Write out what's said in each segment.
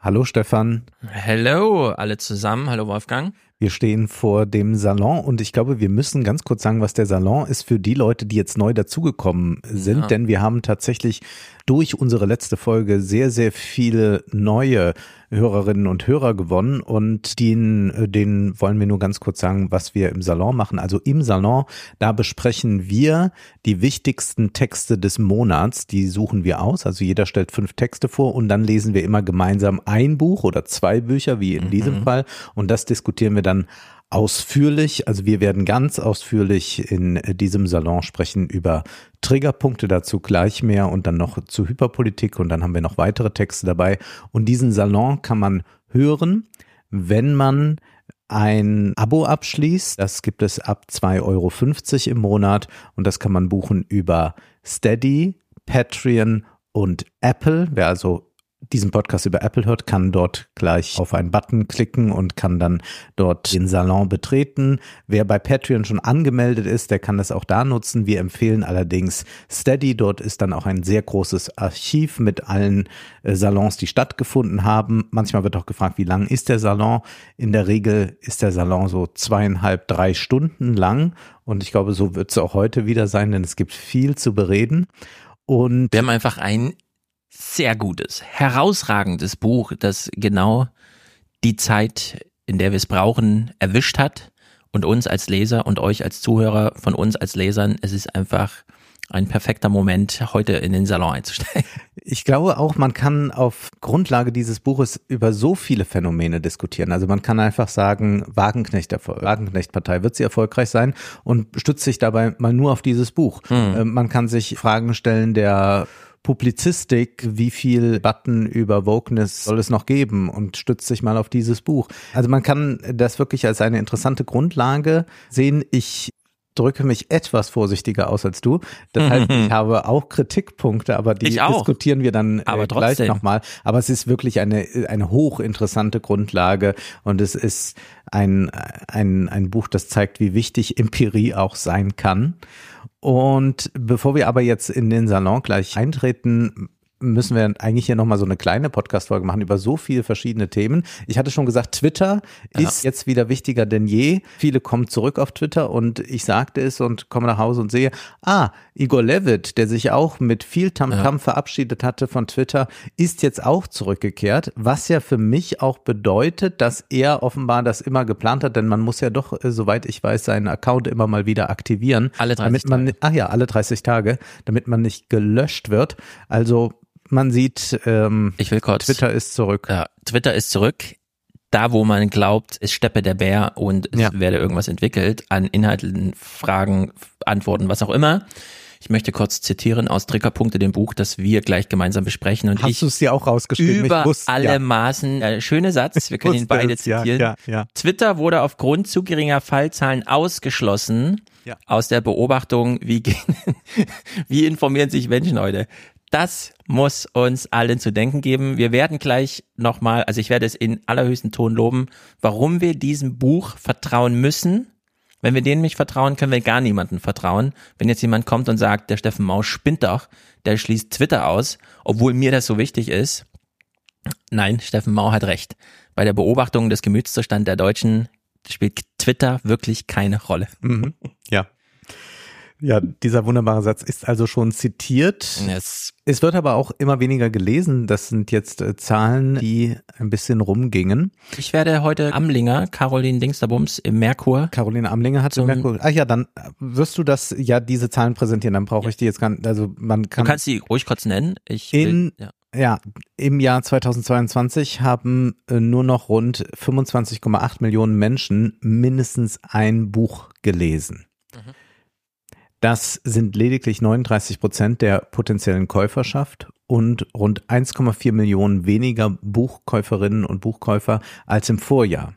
Hallo Stefan. Hallo alle zusammen. Hallo Wolfgang. Wir stehen vor dem Salon und ich glaube, wir müssen ganz kurz sagen, was der Salon ist für die Leute, die jetzt neu dazugekommen sind, ja. denn wir haben tatsächlich durch unsere letzte Folge sehr, sehr viele neue Hörerinnen und Hörer gewonnen und denen, äh, denen wollen wir nur ganz kurz sagen, was wir im Salon machen. Also im Salon, da besprechen wir die wichtigsten Texte des Monats, die suchen wir aus. Also jeder stellt fünf Texte vor und dann lesen wir immer gemeinsam ein Buch oder zwei Bücher, wie in mhm. diesem Fall. Und das diskutieren wir dann ausführlich, also wir werden ganz ausführlich in diesem Salon sprechen über Triggerpunkte, dazu gleich mehr und dann noch zu Hyperpolitik und dann haben wir noch weitere Texte dabei. Und diesen Salon kann man hören, wenn man ein Abo abschließt. Das gibt es ab 2,50 Euro im Monat und das kann man buchen über Steady, Patreon und Apple. Wer also diesen Podcast über Apple hört, kann dort gleich auf einen Button klicken und kann dann dort den Salon betreten. Wer bei Patreon schon angemeldet ist, der kann das auch da nutzen. Wir empfehlen allerdings Steady. Dort ist dann auch ein sehr großes Archiv mit allen äh, Salons, die stattgefunden haben. Manchmal wird auch gefragt, wie lang ist der Salon? In der Regel ist der Salon so zweieinhalb, drei Stunden lang. Und ich glaube, so wird es auch heute wieder sein, denn es gibt viel zu bereden. Und wir haben einfach ein sehr gutes, herausragendes Buch, das genau die Zeit, in der wir es brauchen, erwischt hat und uns als Leser und euch als Zuhörer von uns als Lesern, es ist einfach ein perfekter Moment, heute in den Salon einzusteigen. Ich glaube auch, man kann auf Grundlage dieses Buches über so viele Phänomene diskutieren. Also man kann einfach sagen, Wagenknecht, Wagenknecht-Partei wird sie erfolgreich sein und stützt sich dabei mal nur auf dieses Buch. Hm. Man kann sich Fragen stellen der Publizistik, wie viel Button über Wokeness soll es noch geben und stützt sich mal auf dieses Buch. Also man kann das wirklich als eine interessante Grundlage sehen. Ich drücke mich etwas vorsichtiger aus als du. Das heißt, ich habe auch Kritikpunkte, aber die diskutieren wir dann äh, aber gleich nochmal. Aber es ist wirklich eine, eine hochinteressante Grundlage und es ist ein, ein, ein Buch, das zeigt, wie wichtig Empirie auch sein kann. Und bevor wir aber jetzt in den Salon gleich eintreten, müssen wir eigentlich hier nochmal so eine kleine Podcast-Folge machen über so viele verschiedene Themen. Ich hatte schon gesagt, Twitter ja. ist jetzt wieder wichtiger denn je. Viele kommen zurück auf Twitter und ich sagte es und komme nach Hause und sehe, ah, Igor Levitt, der sich auch mit viel Tamtam ja. verabschiedet hatte von Twitter, ist jetzt auch zurückgekehrt, was ja für mich auch bedeutet, dass er offenbar das immer geplant hat, denn man muss ja doch, äh, soweit ich weiß, seinen Account immer mal wieder aktivieren. Alle 30 damit man, Tage. Ach ja, alle 30 Tage, damit man nicht gelöscht wird. Also man sieht, ähm, ich will kurz. Twitter ist zurück. Ja, Twitter ist zurück. Da, wo man glaubt, es steppe der Bär und es ja. werde irgendwas entwickelt, an Inhalten, Fragen, Antworten, was auch immer. Ich möchte kurz zitieren aus Triggerpunkte dem Buch, das wir gleich gemeinsam besprechen. Und Hast du es dir auch rausgeschrieben? Über wusste, alle ja. Maßen, äh, schöne Satz, wir können ihn beide zitieren. Ja, ja, Twitter wurde aufgrund zu geringer Fallzahlen ausgeschlossen aus der Beobachtung, wie, gehen, wie informieren sich Menschen heute das muss uns allen zu denken geben. Wir werden gleich nochmal, also ich werde es in allerhöchsten Ton loben, warum wir diesem Buch vertrauen müssen. Wenn wir denen nicht vertrauen, können wir gar niemanden vertrauen. Wenn jetzt jemand kommt und sagt, der Steffen Maus spinnt doch, der schließt Twitter aus, obwohl mir das so wichtig ist. Nein, Steffen Mau hat recht. Bei der Beobachtung des Gemütszustands der Deutschen spielt Twitter wirklich keine Rolle. Mhm. Ja, ja, dieser wunderbare Satz ist also schon zitiert. Yes. Es wird aber auch immer weniger gelesen. Das sind jetzt äh, Zahlen, die ein bisschen rumgingen. Ich werde heute Amlinger, Caroline Dingsterbums im Merkur. Caroline Amlinger hat im Merkur. Ach ja, dann wirst du das ja diese Zahlen präsentieren. Dann brauche ich die jetzt gar nicht. Also man kann. Du kannst sie ruhig kurz nennen. Ich in, will, ja. Ja, im Jahr 2022 haben äh, nur noch rund 25,8 Millionen Menschen mindestens ein Buch gelesen. Das sind lediglich 39 Prozent der potenziellen Käuferschaft und rund 1,4 Millionen weniger Buchkäuferinnen und Buchkäufer als im Vorjahr.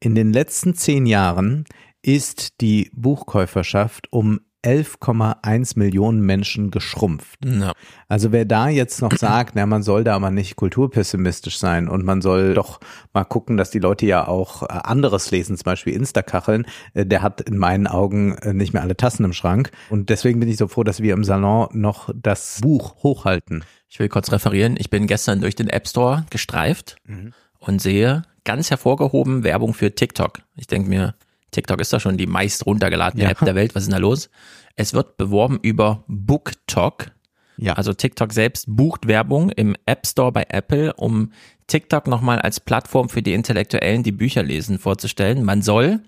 In den letzten zehn Jahren ist die Buchkäuferschaft um 11,1 Millionen Menschen geschrumpft. Ja. Also wer da jetzt noch sagt, na, man soll da aber nicht kulturpessimistisch sein und man soll doch mal gucken, dass die Leute ja auch äh, anderes lesen, zum Beispiel Instakacheln, äh, der hat in meinen Augen äh, nicht mehr alle Tassen im Schrank. Und deswegen bin ich so froh, dass wir im Salon noch das Buch hochhalten. Ich will kurz referieren. Ich bin gestern durch den App Store gestreift mhm. und sehe ganz hervorgehoben Werbung für TikTok. Ich denke mir, TikTok ist da schon die meist runtergeladene ja. App der Welt. Was ist denn da los? Es wird beworben über BookTok. Ja. Also TikTok selbst bucht Werbung im App Store bei Apple, um TikTok nochmal als Plattform für die Intellektuellen, die Bücher lesen, vorzustellen. Man soll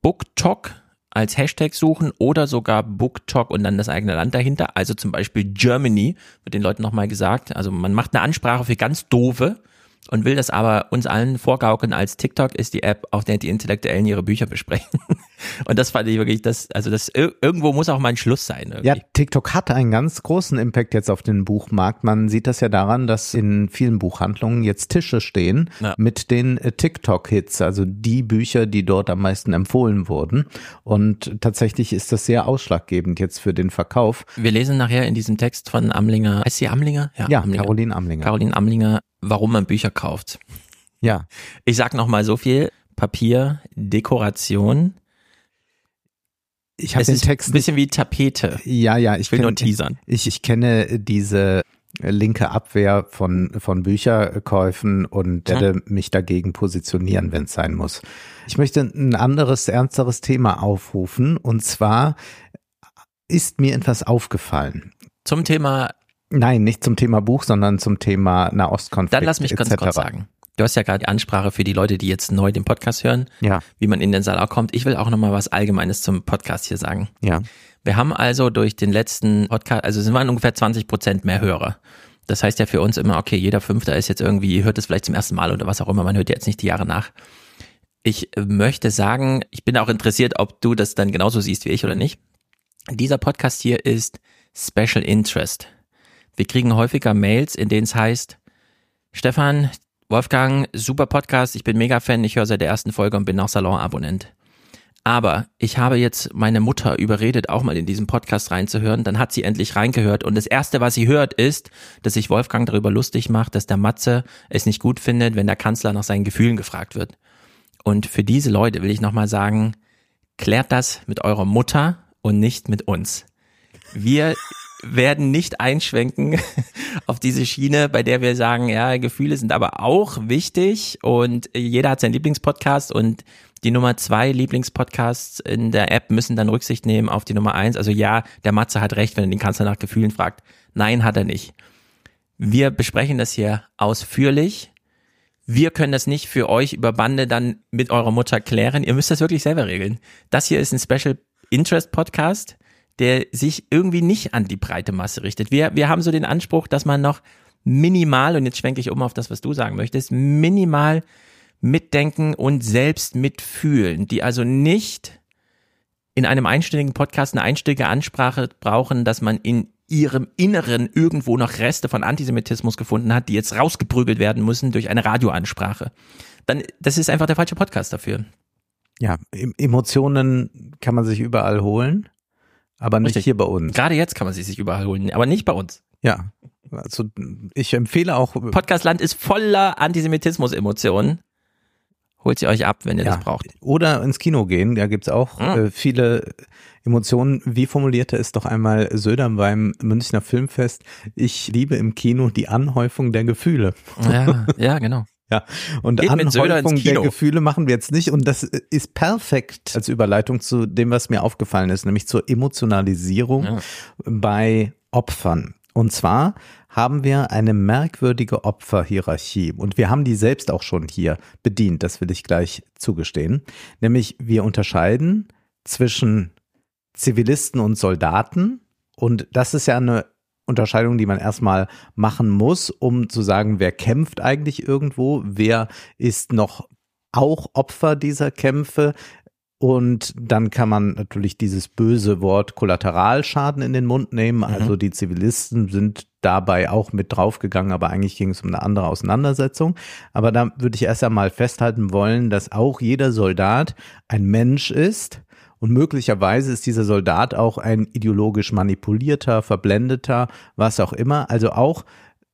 BookTok als Hashtag suchen oder sogar BookTok und dann das eigene Land dahinter. Also zum Beispiel Germany, wird den Leuten nochmal gesagt. Also man macht eine Ansprache für ganz doofe und will das aber uns allen vorgaukeln als TikTok ist die App, auf der die Intellektuellen ihre Bücher besprechen. Und das fand ich wirklich, das, also das irgendwo muss auch mal ein Schluss sein. Irgendwie. Ja, TikTok hat einen ganz großen Impact jetzt auf den Buchmarkt. Man sieht das ja daran, dass in vielen Buchhandlungen jetzt Tische stehen ja. mit den äh, TikTok-Hits, also die Bücher, die dort am meisten empfohlen wurden. Und tatsächlich ist das sehr ausschlaggebend jetzt für den Verkauf. Wir lesen nachher in diesem Text von Amlinger, heißt sie Amlinger? Ja, ja Amlinger. Caroline Amlinger. Caroline Amlinger, warum man Bücher kauft. Ja. Ich sag noch mal so viel. Papier, Dekoration. Ich habe den Text ein bisschen wie Tapete. Ja, ja, ich will kenn, nur teasern. Ich, ich kenne diese linke Abwehr von, von Bücherkäufen und werde hm. mich dagegen positionieren, wenn es sein muss. Ich möchte ein anderes, ernsteres Thema aufrufen und zwar ist mir etwas aufgefallen. Zum Thema Nein, nicht zum Thema Buch, sondern zum Thema Nahostkonflikt. Dann lass mich ganz kurz sagen. Du hast ja gerade die Ansprache für die Leute, die jetzt neu den Podcast hören, ja. wie man in den Saal kommt. Ich will auch nochmal was Allgemeines zum Podcast hier sagen. Ja. Wir haben also durch den letzten Podcast, also sind wir ungefähr 20 Prozent mehr Hörer. Das heißt ja für uns immer, okay, jeder Fünfter ist jetzt irgendwie, hört es vielleicht zum ersten Mal oder was auch immer, man hört jetzt nicht die Jahre nach. Ich möchte sagen, ich bin auch interessiert, ob du das dann genauso siehst wie ich oder nicht. Dieser Podcast hier ist Special Interest. Wir kriegen häufiger Mails, in denen es heißt, Stefan, Wolfgang, super Podcast, ich bin mega Fan, ich höre seit der ersten Folge und bin auch Salon-Abonnent. Aber ich habe jetzt meine Mutter überredet, auch mal in diesen Podcast reinzuhören. Dann hat sie endlich reingehört. Und das Erste, was sie hört, ist, dass sich Wolfgang darüber lustig macht, dass der Matze es nicht gut findet, wenn der Kanzler nach seinen Gefühlen gefragt wird. Und für diese Leute will ich nochmal sagen, klärt das mit eurer Mutter und nicht mit uns. Wir werden nicht einschwenken auf diese Schiene, bei der wir sagen, ja, Gefühle sind aber auch wichtig und jeder hat seinen Lieblingspodcast und die Nummer zwei Lieblingspodcasts in der App müssen dann Rücksicht nehmen auf die Nummer eins. Also ja, der Matze hat recht, wenn er den Kanzler nach Gefühlen fragt. Nein, hat er nicht. Wir besprechen das hier ausführlich. Wir können das nicht für euch über Bande dann mit eurer Mutter klären. Ihr müsst das wirklich selber regeln. Das hier ist ein Special Interest Podcast der sich irgendwie nicht an die breite Masse richtet. Wir, wir haben so den Anspruch, dass man noch minimal, und jetzt schwenke ich um auf das, was du sagen möchtest, minimal mitdenken und selbst mitfühlen, die also nicht in einem einstündigen Podcast eine einstündige Ansprache brauchen, dass man in ihrem Inneren irgendwo noch Reste von Antisemitismus gefunden hat, die jetzt rausgeprügelt werden müssen durch eine Radioansprache. Dann, das ist einfach der falsche Podcast dafür. Ja, Emotionen kann man sich überall holen. Aber nicht Richtig. hier bei uns. Gerade jetzt kann man sie sich überall holen, aber nicht bei uns. Ja. Also ich empfehle auch. Podcastland ist voller Antisemitismus-Emotionen. Holt sie euch ab, wenn ihr ja. das braucht. Oder ins Kino gehen, da gibt's auch mhm. äh, viele Emotionen. Wie formulierte es doch einmal Söder beim Münchner Filmfest? Ich liebe im Kino die Anhäufung der Gefühle. Ja, ja, genau. Ja, und Geht Anhäufung der Gefühle machen wir jetzt nicht. Und das ist perfekt als Überleitung zu dem, was mir aufgefallen ist, nämlich zur Emotionalisierung ja. bei Opfern. Und zwar haben wir eine merkwürdige Opferhierarchie und wir haben die selbst auch schon hier bedient, das will ich gleich zugestehen. Nämlich wir unterscheiden zwischen Zivilisten und Soldaten und das ist ja eine Unterscheidung, die man erstmal machen muss, um zu sagen, wer kämpft eigentlich irgendwo, wer ist noch auch Opfer dieser Kämpfe. Und dann kann man natürlich dieses böse Wort Kollateralschaden in den Mund nehmen. Mhm. Also die Zivilisten sind dabei auch mit draufgegangen, aber eigentlich ging es um eine andere Auseinandersetzung. Aber da würde ich erst einmal festhalten wollen, dass auch jeder Soldat ein Mensch ist Und möglicherweise ist dieser Soldat auch ein ideologisch manipulierter, verblendeter, was auch immer. Also auch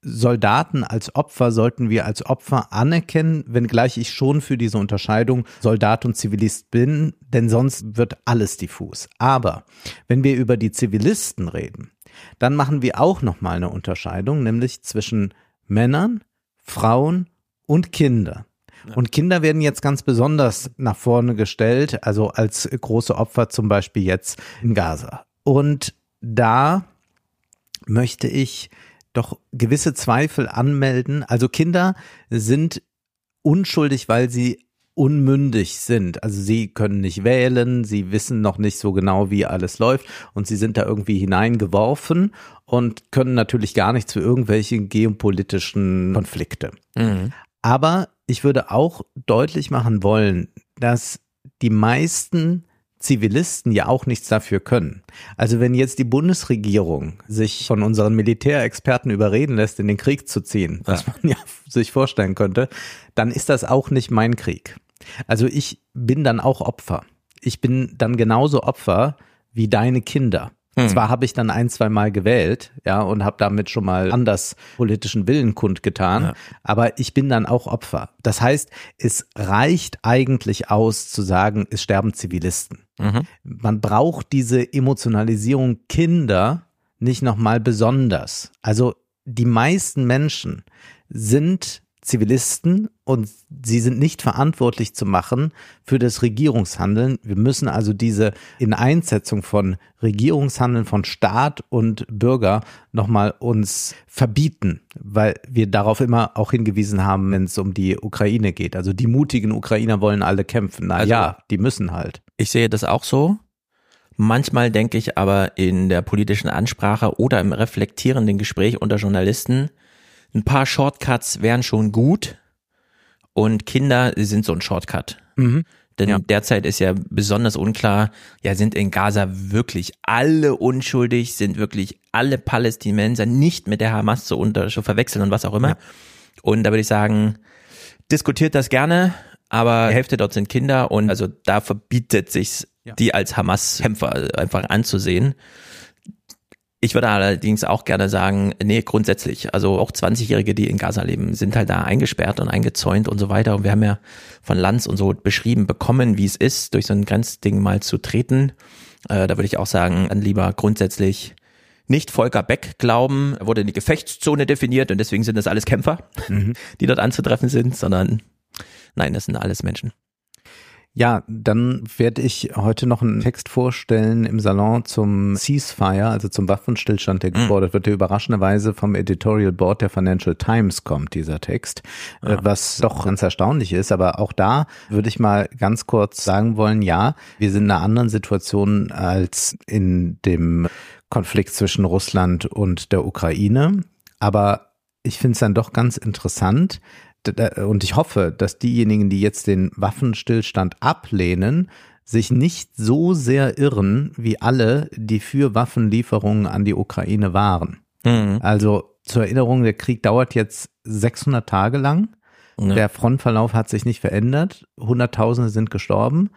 Soldaten als Opfer sollten wir als Opfer anerkennen, wenngleich ich schon für diese Unterscheidung Soldat und Zivilist bin, denn sonst wird alles diffus. Aber wenn wir über die Zivilisten reden, dann machen wir auch nochmal eine Unterscheidung, nämlich zwischen Männern, Frauen und Kindern. Und Kinder werden jetzt ganz besonders nach vorne gestellt, also als große Opfer zum Beispiel jetzt in Gaza. Und da möchte ich doch gewisse Zweifel anmelden. Also Kinder sind unschuldig, weil sie unmündig sind. Also sie können nicht wählen, sie wissen noch nicht so genau, wie alles läuft und sie sind da irgendwie hineingeworfen und können natürlich gar nichts für irgendwelche geopolitischen Konflikte. Mhm. Aber ich würde auch deutlich machen wollen, dass die meisten Zivilisten ja auch nichts dafür können. Also wenn jetzt die Bundesregierung sich von unseren Militärexperten überreden lässt, in den Krieg zu ziehen, was man ja sich vorstellen könnte, dann ist das auch nicht mein Krieg. Also ich bin dann auch Opfer. Ich bin dann genauso Opfer wie deine Kinder. Hm. Zwar habe ich dann ein, zwei Mal gewählt, ja, und habe damit schon mal anders politischen Willen kundgetan, ja. aber ich bin dann auch Opfer. Das heißt, es reicht eigentlich aus zu sagen, es sterben Zivilisten. Mhm. Man braucht diese Emotionalisierung Kinder nicht nochmal besonders. Also die meisten Menschen sind Zivilisten und sie sind nicht verantwortlich zu machen für das Regierungshandeln. Wir müssen also diese Ineinsetzung von Regierungshandeln von Staat und Bürger nochmal uns verbieten, weil wir darauf immer auch hingewiesen haben, wenn es um die Ukraine geht. Also die mutigen Ukrainer wollen alle kämpfen. Na also, ja, die müssen halt. Ich sehe das auch so. Manchmal denke ich aber in der politischen Ansprache oder im reflektierenden Gespräch unter Journalisten, ein paar Shortcuts wären schon gut und Kinder sind so ein Shortcut. Mhm. Denn ja. derzeit ist ja besonders unklar, ja, sind in Gaza wirklich alle unschuldig, sind wirklich alle Palästinenser nicht mit der Hamas zu, unter, zu verwechseln und was auch immer. Ja. Und da würde ich sagen, diskutiert das gerne, aber die Hälfte dort sind Kinder und also da verbietet sich's, ja. die als Hamas-Kämpfer einfach anzusehen. Ich würde allerdings auch gerne sagen, nee, grundsätzlich, also auch 20-Jährige, die in Gaza leben, sind halt da eingesperrt und eingezäunt und so weiter. Und wir haben ja von Lanz und so beschrieben bekommen, wie es ist, durch so ein Grenzding mal zu treten. Äh, da würde ich auch sagen, lieber grundsätzlich nicht Volker Beck glauben, er wurde in die Gefechtszone definiert und deswegen sind das alles Kämpfer, mhm. die dort anzutreffen sind, sondern nein, das sind alles Menschen. Ja, dann werde ich heute noch einen Text vorstellen im Salon zum Ceasefire, also zum Waffenstillstand, der mhm. gefordert wird, der überraschenderweise vom Editorial Board der Financial Times kommt, dieser Text, ja. Äh, was doch ganz erstaunlich ist. Aber auch da würde ich mal ganz kurz sagen wollen, ja, wir sind in einer anderen Situation als in dem Konflikt zwischen Russland und der Ukraine. Aber ich finde es dann doch ganz interessant, und ich hoffe, dass diejenigen, die jetzt den Waffenstillstand ablehnen, sich nicht so sehr irren wie alle, die für Waffenlieferungen an die Ukraine waren. Mhm. Also zur Erinnerung, der Krieg dauert jetzt 600 Tage lang. Ja. Der Frontverlauf hat sich nicht verändert. Hunderttausende sind gestorben.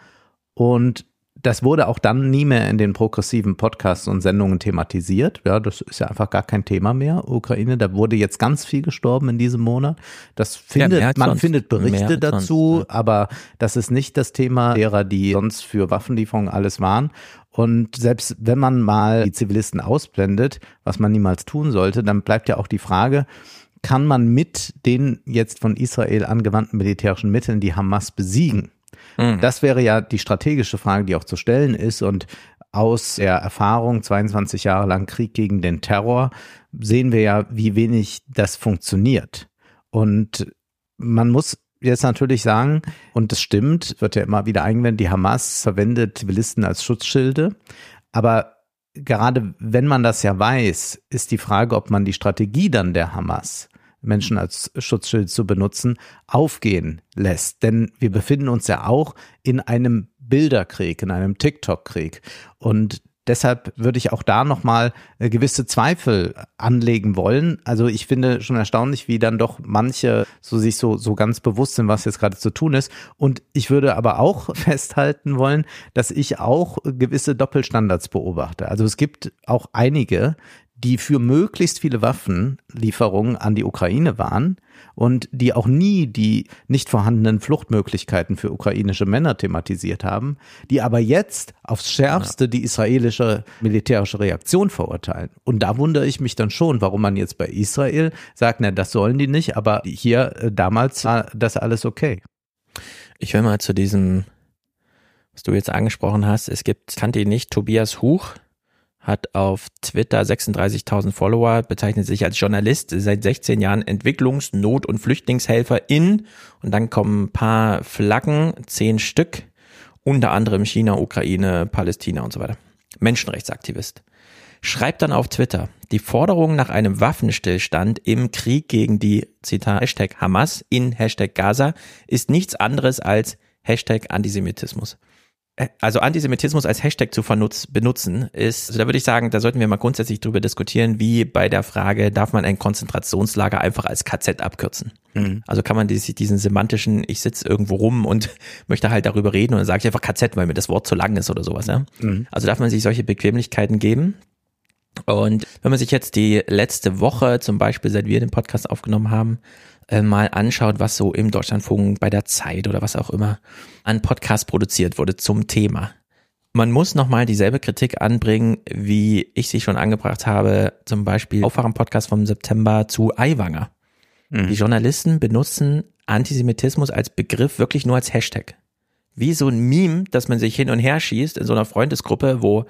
Und das wurde auch dann nie mehr in den progressiven Podcasts und Sendungen thematisiert. Ja, das ist ja einfach gar kein Thema mehr. Ukraine, da wurde jetzt ganz viel gestorben in diesem Monat. Das findet, ja, man sonst. findet Berichte dazu, sonst, ja. aber das ist nicht das Thema derer, die sonst für Waffenlieferungen alles waren. Und selbst wenn man mal die Zivilisten ausblendet, was man niemals tun sollte, dann bleibt ja auch die Frage, kann man mit den jetzt von Israel angewandten militärischen Mitteln die Hamas besiegen? Mhm. Das wäre ja die strategische Frage, die auch zu stellen ist. Und aus der Erfahrung 22 Jahre lang Krieg gegen den Terror sehen wir ja, wie wenig das funktioniert. Und man muss jetzt natürlich sagen, und das stimmt, wird ja immer wieder eingewendet, die Hamas verwendet Zivilisten als Schutzschilde. Aber gerade wenn man das ja weiß, ist die Frage, ob man die Strategie dann der Hamas Menschen als Schutzschild zu benutzen, aufgehen lässt. Denn wir befinden uns ja auch in einem Bilderkrieg, in einem TikTok-Krieg. Und deshalb würde ich auch da nochmal äh, gewisse Zweifel anlegen wollen. Also ich finde schon erstaunlich, wie dann doch manche so sich so, so ganz bewusst sind, was jetzt gerade zu tun ist. Und ich würde aber auch festhalten wollen, dass ich auch gewisse Doppelstandards beobachte. Also es gibt auch einige, die für möglichst viele Waffenlieferungen an die Ukraine waren und die auch nie die nicht vorhandenen Fluchtmöglichkeiten für ukrainische Männer thematisiert haben, die aber jetzt aufs Schärfste die israelische militärische Reaktion verurteilen. Und da wundere ich mich dann schon, warum man jetzt bei Israel sagt, na, das sollen die nicht, aber hier äh, damals war das alles okay. Ich will mal zu diesem, was du jetzt angesprochen hast, es gibt, kannte ihn nicht, Tobias Huch, hat auf Twitter 36.000 Follower, bezeichnet sich als Journalist, seit 16 Jahren Entwicklungs-, Not- und Flüchtlingshelfer in, und dann kommen ein paar Flaggen, zehn Stück, unter anderem China, Ukraine, Palästina und so weiter. Menschenrechtsaktivist. Schreibt dann auf Twitter, die Forderung nach einem Waffenstillstand im Krieg gegen die, Zitat, Hashtag Hamas in Hashtag Gaza ist nichts anderes als Hashtag Antisemitismus. Äh, also Antisemitismus als Hashtag zu benutzen ist, also da würde ich sagen, da sollten wir mal grundsätzlich drüber diskutieren, wie bei der Frage, darf man ein Konzentrationslager einfach als KZ abkürzen? Mhm. Also kann man diesen semantischen, ich sitze irgendwo rum und möchte halt darüber reden und dann sage ich einfach KZ, weil mir das Wort zu lang ist oder sowas. Ja? Mhm. Also darf man sich solche Bequemlichkeiten geben. Und wenn man sich jetzt die letzte Woche, zum Beispiel seit wir den Podcast aufgenommen haben, äh, mal anschaut, was so im Deutschlandfunk bei der Zeit oder was auch immer an Podcast produziert wurde zum Thema. Man muss nochmal dieselbe Kritik anbringen, wie ich sie schon angebracht habe, zum Beispiel Aufwachen-Podcast vom September zu Aiwanger. Mhm. Die Journalisten benutzen Antisemitismus als Begriff wirklich nur als Hashtag. Wie so ein Meme, dass man sich hin und her schießt in so einer Freundesgruppe, wo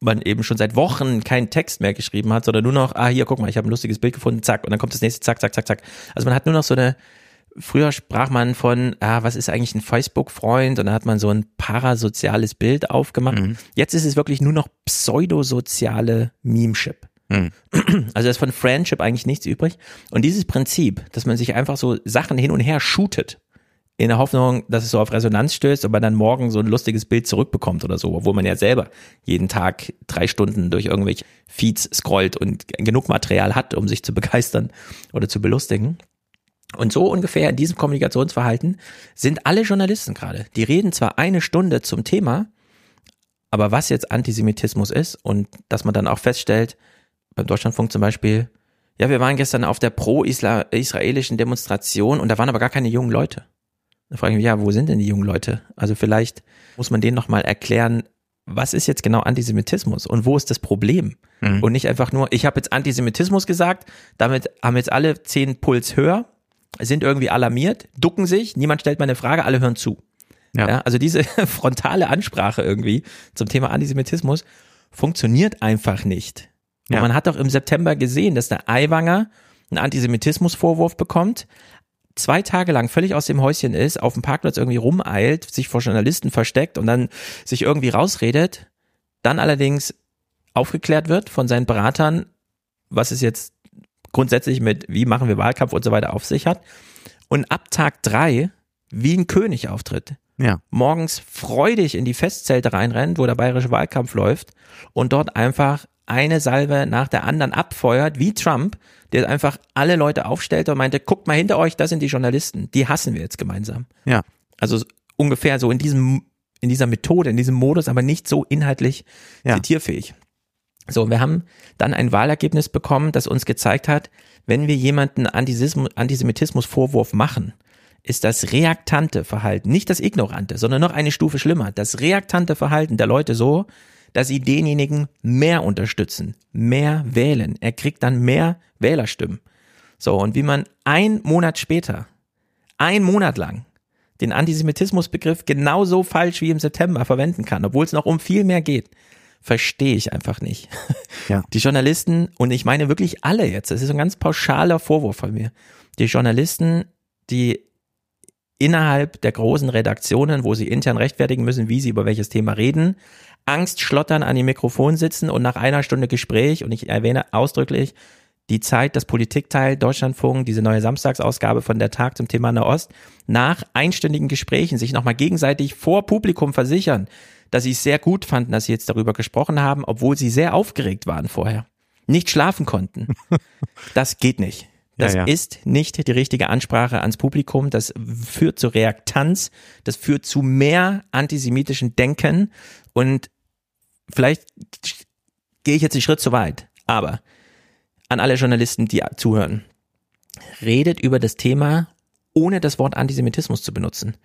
man eben schon seit Wochen keinen Text mehr geschrieben hat, sondern nur noch, ah, hier, guck mal, ich habe ein lustiges Bild gefunden, zack, und dann kommt das nächste, zack, zack, zack, zack. Also man hat nur noch so eine, früher sprach man von, ah, was ist eigentlich ein Facebook-Freund? Und dann hat man so ein parasoziales Bild aufgemacht. Mhm. Jetzt ist es wirklich nur noch pseudosoziale Memeship. Mhm. Also ist von Friendship eigentlich nichts übrig. Und dieses Prinzip, dass man sich einfach so Sachen hin und her shootet, in der Hoffnung, dass es so auf Resonanz stößt und man dann morgen so ein lustiges Bild zurückbekommt oder so, obwohl man ja selber jeden Tag drei Stunden durch irgendwelche Feeds scrollt und genug Material hat, um sich zu begeistern oder zu belustigen. Und so ungefähr in diesem Kommunikationsverhalten sind alle Journalisten gerade. Die reden zwar eine Stunde zum Thema, aber was jetzt Antisemitismus ist und dass man dann auch feststellt, beim Deutschlandfunk zum Beispiel, ja, wir waren gestern auf der pro-israelischen Demonstration und da waren aber gar keine jungen Leute. Da frage ich mich, ja, wo sind denn die jungen Leute? Also vielleicht muss man denen nochmal erklären, was ist jetzt genau Antisemitismus und wo ist das Problem? Mhm. Und nicht einfach nur, ich habe jetzt Antisemitismus gesagt, damit haben jetzt alle zehn Puls höher, sind irgendwie alarmiert, ducken sich, niemand stellt mal eine Frage, alle hören zu. Ja. ja also diese frontale Ansprache irgendwie zum Thema Antisemitismus funktioniert einfach nicht. Ja. Und man hat doch im September gesehen, dass der Aiwanger einen Antisemitismusvorwurf bekommt, zwei Tage lang völlig aus dem Häuschen ist, auf dem Parkplatz irgendwie rumeilt, sich vor Journalisten versteckt und dann sich irgendwie rausredet, dann allerdings aufgeklärt wird von seinen Beratern, was es jetzt grundsätzlich mit, wie machen wir Wahlkampf und so weiter auf sich hat. Und ab Tag drei wie ein König auftritt. Ja. Morgens freudig in die Festzelte reinrennt, wo der bayerische Wahlkampf läuft und dort einfach eine Salve nach der anderen abfeuert, wie Trump, der einfach alle Leute aufstellte und meinte, guckt mal hinter euch, das sind die Journalisten, die hassen wir jetzt gemeinsam. Ja. Also ungefähr so in diesem, in dieser Methode, in diesem Modus, aber nicht so inhaltlich ja. zitierfähig. So, wir haben dann ein Wahlergebnis bekommen, das uns gezeigt hat, wenn wir jemanden Antisemitismus-Vorwurf machen, ist das reaktante Verhalten, nicht das ignorante, sondern noch eine Stufe schlimmer, das reaktante Verhalten der Leute so, dass sie denjenigen mehr unterstützen, mehr wählen. Er kriegt dann mehr Wählerstimmen. So, und wie man ein Monat später, ein Monat lang, den Antisemitismusbegriff genauso falsch wie im September verwenden kann, obwohl es noch um viel mehr geht, verstehe ich einfach nicht. Ja. Die Journalisten, und ich meine wirklich alle jetzt, das ist ein ganz pauschaler Vorwurf von mir, die Journalisten, die innerhalb der großen Redaktionen, wo sie intern rechtfertigen müssen, wie sie über welches Thema reden, Angst schlottern an dem Mikrofon sitzen und nach einer Stunde Gespräch, und ich erwähne ausdrücklich die Zeit, das Politikteil Deutschlandfunk, diese neue Samstagsausgabe von der Tag zum Thema Nahost, nach einstündigen Gesprächen sich nochmal gegenseitig vor Publikum versichern, dass sie es sehr gut fanden, dass sie jetzt darüber gesprochen haben, obwohl sie sehr aufgeregt waren vorher. Nicht schlafen konnten. Das geht nicht. Das ja, ja. ist nicht die richtige Ansprache ans Publikum. Das führt zu Reaktanz. Das führt zu mehr antisemitischen Denken. Und vielleicht gehe ich jetzt einen Schritt zu weit. Aber an alle Journalisten, die zuhören, redet über das Thema, ohne das Wort Antisemitismus zu benutzen.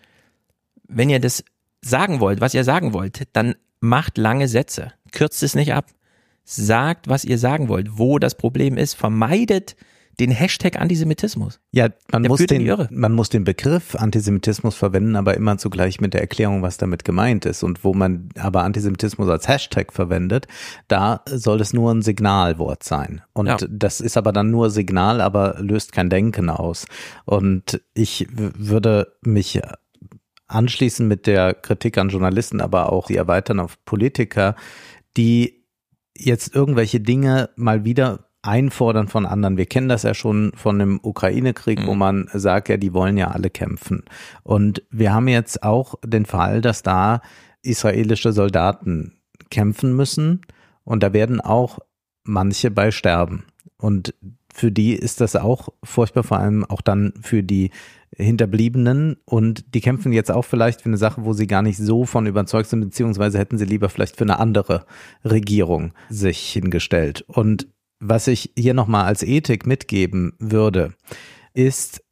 Wenn ihr das sagen wollt, was ihr sagen wollt, dann macht lange Sätze. Kürzt es nicht ab. Sagt, was ihr sagen wollt, wo das Problem ist. Vermeidet den Hashtag Antisemitismus. Ja, man muss, den, man muss den Begriff Antisemitismus verwenden, aber immer zugleich mit der Erklärung, was damit gemeint ist. Und wo man aber Antisemitismus als Hashtag verwendet, da soll es nur ein Signalwort sein. Und ja. das ist aber dann nur Signal, aber löst kein Denken aus. Und ich würde mich anschließen mit der Kritik an Journalisten, aber auch die erweitern auf Politiker, die jetzt irgendwelche Dinge mal wieder einfordern von anderen. Wir kennen das ja schon von dem Ukraine-Krieg, mhm. wo man sagt, ja, die wollen ja alle kämpfen. Und wir haben jetzt auch den Fall, dass da israelische Soldaten kämpfen müssen und da werden auch manche bei sterben. Und für die ist das auch furchtbar, vor allem auch dann für die Hinterbliebenen und die kämpfen jetzt auch vielleicht für eine Sache, wo sie gar nicht so von überzeugt sind, beziehungsweise hätten sie lieber vielleicht für eine andere Regierung sich hingestellt. Und was ich hier nochmal als Ethik mitgeben würde, ist,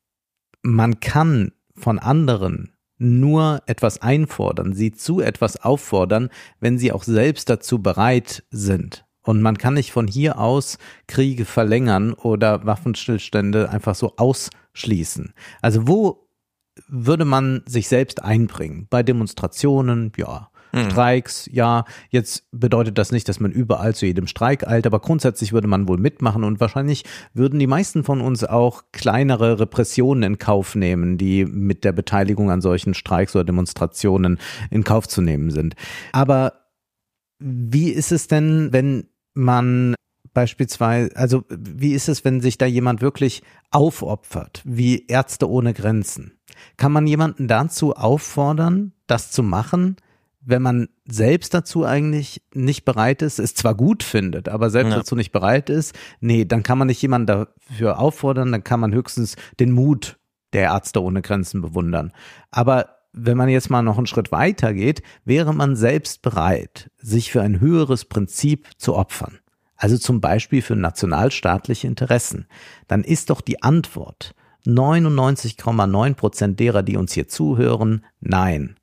man kann von anderen nur etwas einfordern, sie zu etwas auffordern, wenn sie auch selbst dazu bereit sind. Und man kann nicht von hier aus Kriege verlängern oder Waffenstillstände einfach so ausschließen. Also wo würde man sich selbst einbringen? Bei Demonstrationen, ja. Mhm. Streiks, ja, jetzt bedeutet das nicht, dass man überall zu jedem Streik eilt, aber grundsätzlich würde man wohl mitmachen und wahrscheinlich würden die meisten von uns auch kleinere Repressionen in Kauf nehmen, die mit der Beteiligung an solchen Streiks oder Demonstrationen in Kauf zu nehmen sind. Aber wie ist es denn, wenn man beispielsweise, also wie ist es, wenn sich da jemand wirklich aufopfert, wie Ärzte ohne Grenzen? Kann man jemanden dazu auffordern, das zu machen? Wenn man selbst dazu eigentlich nicht bereit ist, es zwar gut findet, aber selbst ja. dazu nicht bereit ist, nee, dann kann man nicht jemanden dafür auffordern, dann kann man höchstens den Mut der Ärzte ohne Grenzen bewundern. Aber wenn man jetzt mal noch einen Schritt weiter geht, wäre man selbst bereit, sich für ein höheres Prinzip zu opfern. Also zum Beispiel für nationalstaatliche Interessen. Dann ist doch die Antwort 99,9 Prozent derer, die uns hier zuhören, nein.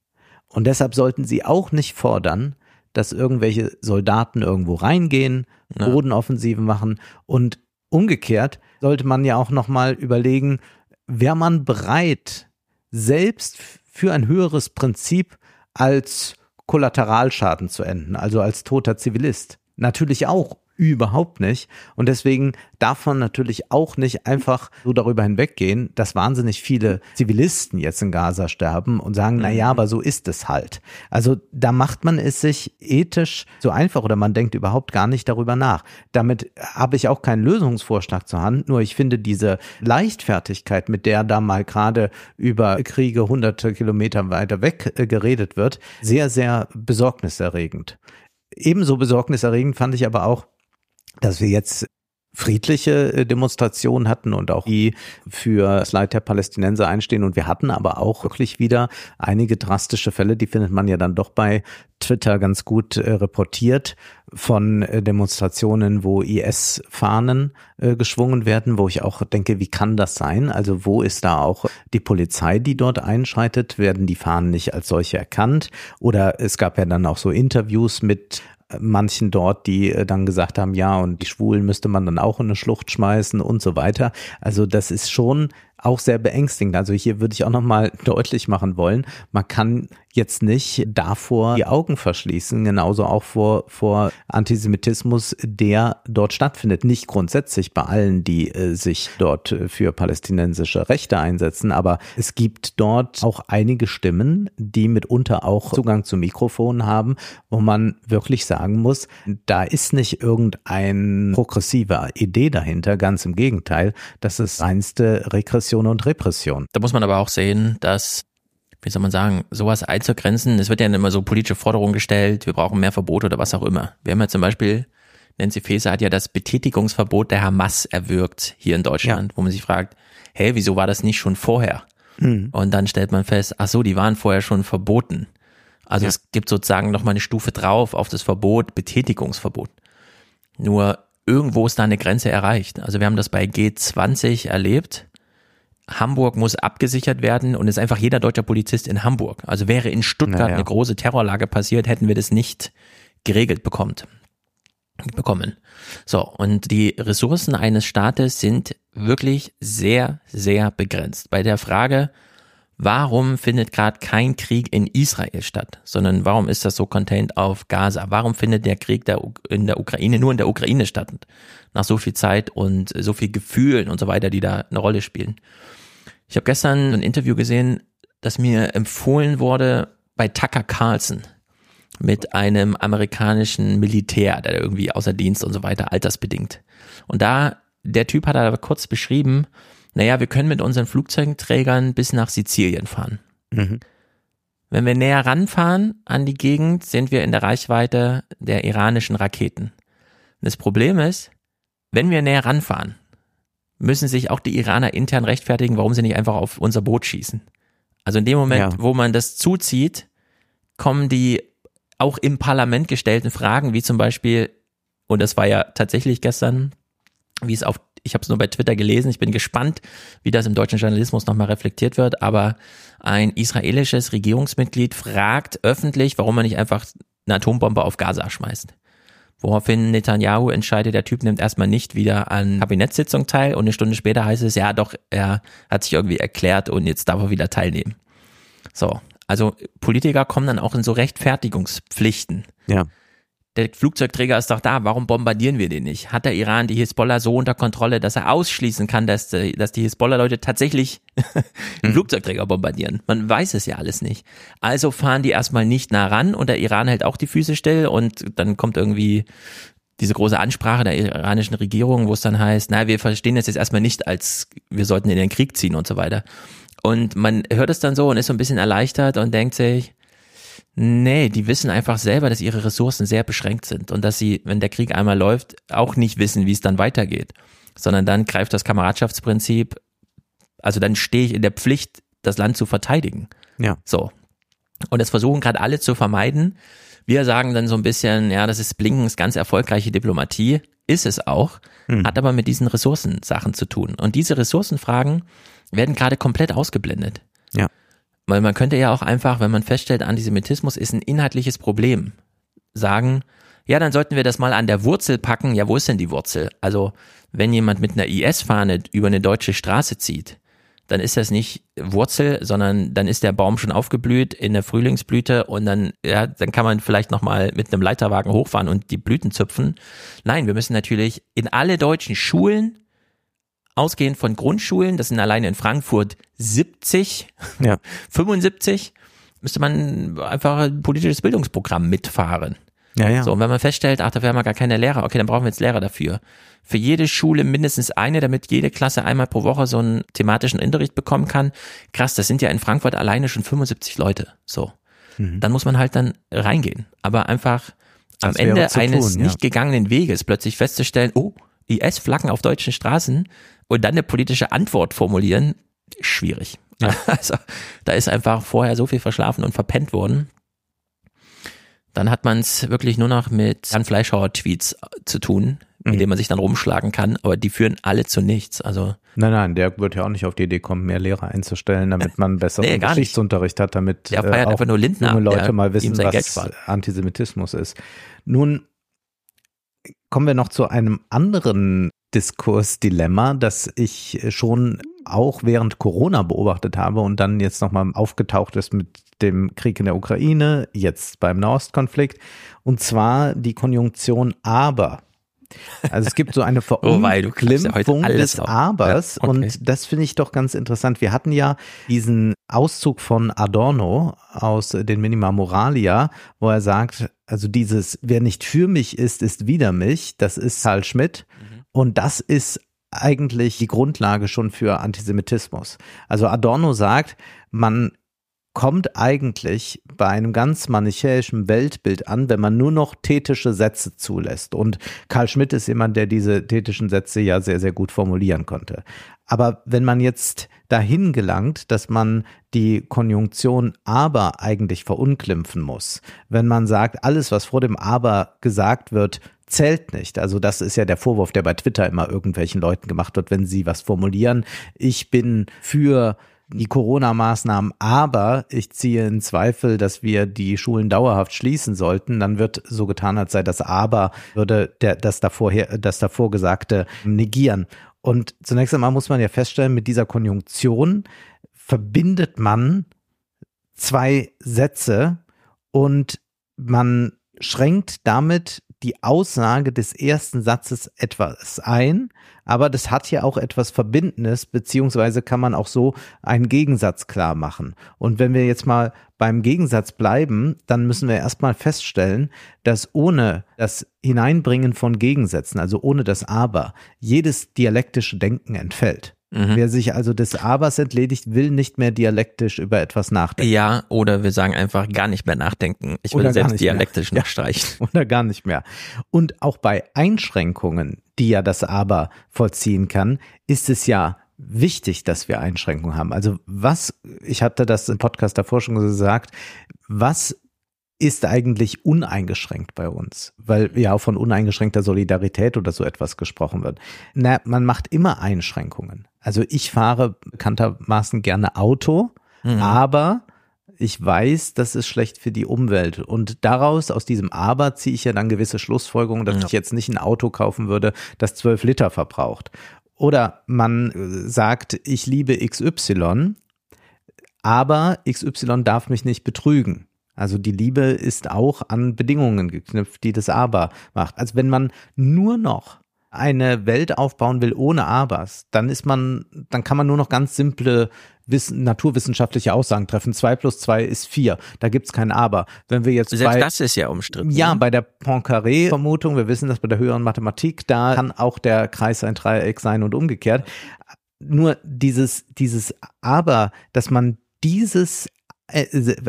Und deshalb sollten sie auch nicht fordern, dass irgendwelche Soldaten irgendwo reingehen, ja. Bodenoffensiven machen und umgekehrt sollte man ja auch nochmal überlegen, wäre man bereit, selbst für ein höheres Prinzip als Kollateralschaden zu enden, also als toter Zivilist. Natürlich auch überhaupt nicht. Und deswegen darf man natürlich auch nicht einfach so darüber hinweggehen, dass wahnsinnig viele Zivilisten jetzt in Gaza sterben und sagen, na ja, mhm. aber so ist es halt. Also da macht man es sich ethisch so einfach oder man denkt überhaupt gar nicht darüber nach. Damit habe ich auch keinen Lösungsvorschlag zur Hand, nur ich finde diese Leichtfertigkeit, mit der da mal gerade über Kriege hunderte Kilometer weiter weg äh, geredet wird, sehr, sehr besorgniserregend. Ebenso besorgniserregend fand ich aber auch, dass wir jetzt friedliche äh, Demonstrationen hatten und auch die für das Leid der Palästinenser einstehen. Und wir hatten aber auch wirklich wieder einige drastische Fälle, die findet man ja dann doch bei Twitter ganz gut äh, reportiert von äh, Demonstrationen, wo IS-Fahnen äh, geschwungen werden, wo ich auch denke, wie kann das sein? Also wo ist da auch die Polizei, die dort einschreitet? Werden die Fahnen nicht als solche erkannt? Oder es gab ja dann auch so Interviews mit manchen dort, die äh, dann gesagt haben, ja, und die Schwulen müsste man dann auch in eine Schlucht schmeißen und so weiter. Also das ist schon auch sehr beängstigend. Also hier würde ich auch nochmal deutlich machen wollen, man kann jetzt nicht davor die Augen verschließen, genauso auch vor, vor Antisemitismus, der dort stattfindet. Nicht grundsätzlich bei allen, die äh, sich dort für palästinensische Rechte einsetzen, aber es gibt dort auch einige Stimmen, die mitunter auch Zugang zu Mikrofonen haben, wo man wirklich sagen muss, da ist nicht irgendein progressive Idee dahinter, ganz im Gegenteil, das ist reinste Regression und Repression. Da muss man aber auch sehen, dass wie soll man sagen, sowas einzugrenzen. Es wird ja immer so politische Forderungen gestellt, wir brauchen mehr Verbote oder was auch immer. Wir haben ja zum Beispiel, Nancy Faeser hat ja das Betätigungsverbot der Hamas erwirkt hier in Deutschland, ja. wo man sich fragt, hey, wieso war das nicht schon vorher? Mhm. Und dann stellt man fest, ach so, die waren vorher schon verboten. Also ja. es gibt sozusagen noch mal eine Stufe drauf auf das Verbot, Betätigungsverbot. Nur irgendwo ist da eine Grenze erreicht. Also wir haben das bei G20 erlebt. Hamburg muss abgesichert werden und ist einfach jeder deutscher Polizist in Hamburg. Also wäre in Stuttgart naja. eine große Terrorlage passiert, hätten wir das nicht geregelt bekommt, bekommen. So, und die Ressourcen eines Staates sind wirklich sehr, sehr begrenzt. Bei der Frage, warum findet gerade kein Krieg in Israel statt, sondern warum ist das so contained auf Gaza? Warum findet der Krieg der, in der Ukraine nur in der Ukraine statt? Nach so viel Zeit und so viel Gefühlen und so weiter, die da eine Rolle spielen. Ich habe gestern ein Interview gesehen, das mir empfohlen wurde bei Tucker Carlson mit einem amerikanischen Militär, der irgendwie außer Dienst und so weiter, altersbedingt. Und da, der Typ hat aber kurz beschrieben, naja, wir können mit unseren Flugzeugträgern bis nach Sizilien fahren. Mhm. Wenn wir näher ranfahren an die Gegend, sind wir in der Reichweite der iranischen Raketen. Und das Problem ist, wenn wir näher ranfahren, müssen sich auch die Iraner intern rechtfertigen, warum sie nicht einfach auf unser Boot schießen. Also in dem Moment, ja. wo man das zuzieht, kommen die auch im Parlament gestellten Fragen, wie zum Beispiel, und das war ja tatsächlich gestern, wie es auf ich habe es nur bei Twitter gelesen. Ich bin gespannt, wie das im deutschen Journalismus nochmal reflektiert wird. Aber ein israelisches Regierungsmitglied fragt öffentlich, warum man nicht einfach eine Atombombe auf Gaza schmeißt. Woraufhin Netanyahu entscheidet, der Typ nimmt erstmal nicht wieder an Kabinettssitzung teil und eine Stunde später heißt es, ja doch, er hat sich irgendwie erklärt und jetzt darf er wieder teilnehmen. So, also Politiker kommen dann auch in so Rechtfertigungspflichten. Ja der Flugzeugträger ist doch da, warum bombardieren wir den nicht? Hat der Iran die Hisbollah so unter Kontrolle, dass er ausschließen kann, dass, dass die Hisbollah-Leute tatsächlich den hm. Flugzeugträger bombardieren? Man weiß es ja alles nicht. Also fahren die erstmal nicht nah ran und der Iran hält auch die Füße still und dann kommt irgendwie diese große Ansprache der iranischen Regierung, wo es dann heißt, na, wir verstehen das jetzt erstmal nicht als, wir sollten in den Krieg ziehen und so weiter. Und man hört es dann so und ist so ein bisschen erleichtert und denkt sich, Nee, die wissen einfach selber, dass ihre Ressourcen sehr beschränkt sind und dass sie, wenn der Krieg einmal läuft, auch nicht wissen, wie es dann weitergeht. Sondern dann greift das Kameradschaftsprinzip, also dann stehe ich in der Pflicht, das Land zu verteidigen. Ja. So. Und das versuchen gerade alle zu vermeiden. Wir sagen dann so ein bisschen, ja, das ist Blinkens ganz erfolgreiche Diplomatie. Ist es auch, hm. hat aber mit diesen Ressourcensachen zu tun. Und diese Ressourcenfragen werden gerade komplett ausgeblendet. Weil man könnte ja auch einfach, wenn man feststellt, Antisemitismus ist ein inhaltliches Problem, sagen, ja, dann sollten wir das mal an der Wurzel packen. Ja, wo ist denn die Wurzel? Also, wenn jemand mit einer IS-Fahne über eine deutsche Straße zieht, dann ist das nicht Wurzel, sondern dann ist der Baum schon aufgeblüht in der Frühlingsblüte und dann, ja, dann kann man vielleicht nochmal mit einem Leiterwagen hochfahren und die Blüten züpfen. Nein, wir müssen natürlich in alle deutschen Schulen ausgehend von Grundschulen, das sind alleine in Frankfurt 70, ja. 75, müsste man einfach ein politisches Bildungsprogramm mitfahren. Ja, ja. So, und wenn man feststellt, ach, dafür haben wir gar keine Lehrer, okay, dann brauchen wir jetzt Lehrer dafür. Für jede Schule mindestens eine, damit jede Klasse einmal pro Woche so einen thematischen Unterricht bekommen kann. Krass, das sind ja in Frankfurt alleine schon 75 Leute. So. Mhm. Dann muss man halt dann reingehen. Aber einfach am Ende eines tun, ja. nicht gegangenen Weges plötzlich festzustellen, oh, IS-Flaggen auf deutschen Straßen und dann eine politische Antwort formulieren, schwierig. Ja. Also da ist einfach vorher so viel verschlafen und verpennt worden. Dann hat man es wirklich nur noch mit Jan Fleischhauer-Tweets zu tun, mit mhm. denen man sich dann rumschlagen kann, aber die führen alle zu nichts. Also nein, nein, der wird ja auch nicht auf die Idee kommen, mehr Lehrer einzustellen, damit man besseren nee, Geschichtsunterricht hat, damit der äh, auch einfach nur Lindner, junge Leute mal wissen, was Antisemitismus ist. Nun kommen wir noch zu einem anderen Diskursdilemma, das ich schon auch während Corona beobachtet habe und dann jetzt nochmal aufgetaucht ist mit dem Krieg in der Ukraine, jetzt beim Nahostkonflikt, und zwar die Konjunktion aber. Also es gibt so eine Verunglimpfung oh, des Abers ja, okay. und das finde ich doch ganz interessant. Wir hatten ja diesen Auszug von Adorno aus den Minima Moralia, wo er sagt, also dieses, wer nicht für mich ist, ist wider mich, das ist Karl Schmidt mhm. und das ist eigentlich die Grundlage schon für Antisemitismus. Also Adorno sagt, man kommt eigentlich bei einem ganz manichäischen Weltbild an, wenn man nur noch tätische Sätze zulässt. Und Karl Schmidt ist jemand, der diese tätischen Sätze ja sehr, sehr gut formulieren konnte. Aber wenn man jetzt dahin gelangt, dass man die Konjunktion aber eigentlich verunglimpfen muss, wenn man sagt, alles, was vor dem aber gesagt wird, zählt nicht. Also das ist ja der Vorwurf, der bei Twitter immer irgendwelchen Leuten gemacht wird, wenn sie was formulieren. Ich bin für die Corona-Maßnahmen, aber ich ziehe in Zweifel, dass wir die Schulen dauerhaft schließen sollten, dann wird so getan, als sei das aber, würde der, das davor, das davor Gesagte negieren. Und zunächst einmal muss man ja feststellen, mit dieser Konjunktion verbindet man zwei Sätze und man schränkt damit die Aussage des ersten Satzes etwas ein, aber das hat ja auch etwas Verbindendes, beziehungsweise kann man auch so einen Gegensatz klar machen. Und wenn wir jetzt mal beim Gegensatz bleiben, dann müssen wir erstmal feststellen, dass ohne das Hineinbringen von Gegensätzen, also ohne das Aber, jedes dialektische Denken entfällt. Mhm. Wer sich also des Abers entledigt, will nicht mehr dialektisch über etwas nachdenken. Ja, oder wir sagen einfach gar nicht mehr nachdenken. Ich will selbst dialektisch mehr. noch streichen. Oder gar nicht mehr. Und auch bei Einschränkungen, die ja das Aber vollziehen kann, ist es ja wichtig, dass wir Einschränkungen haben. Also was, ich hatte das im Podcast davor schon gesagt, was ist eigentlich uneingeschränkt bei uns, weil ja auch von uneingeschränkter Solidarität oder so etwas gesprochen wird. Na, man macht immer Einschränkungen. Also ich fahre bekanntermaßen gerne Auto, mhm. aber ich weiß, das ist schlecht für die Umwelt. Und daraus, aus diesem Aber, ziehe ich ja dann gewisse Schlussfolgerungen, dass ja. ich jetzt nicht ein Auto kaufen würde, das zwölf Liter verbraucht. Oder man äh, sagt, ich liebe XY, aber XY darf mich nicht betrügen. Also die Liebe ist auch an Bedingungen geknüpft, die das Aber macht. Also wenn man nur noch eine Welt aufbauen will ohne Abers, dann ist man, dann kann man nur noch ganz simple Wissen, naturwissenschaftliche Aussagen treffen. Zwei plus zwei ist vier. Da gibt's kein Aber. Wenn wir jetzt Selbst bei, das ist ja umstritten. Ja, ne? bei der Poincaré-Vermutung, wir wissen das bei der höheren Mathematik, da kann auch der Kreis ein Dreieck sein und umgekehrt. Nur dieses, dieses Aber, dass man dieses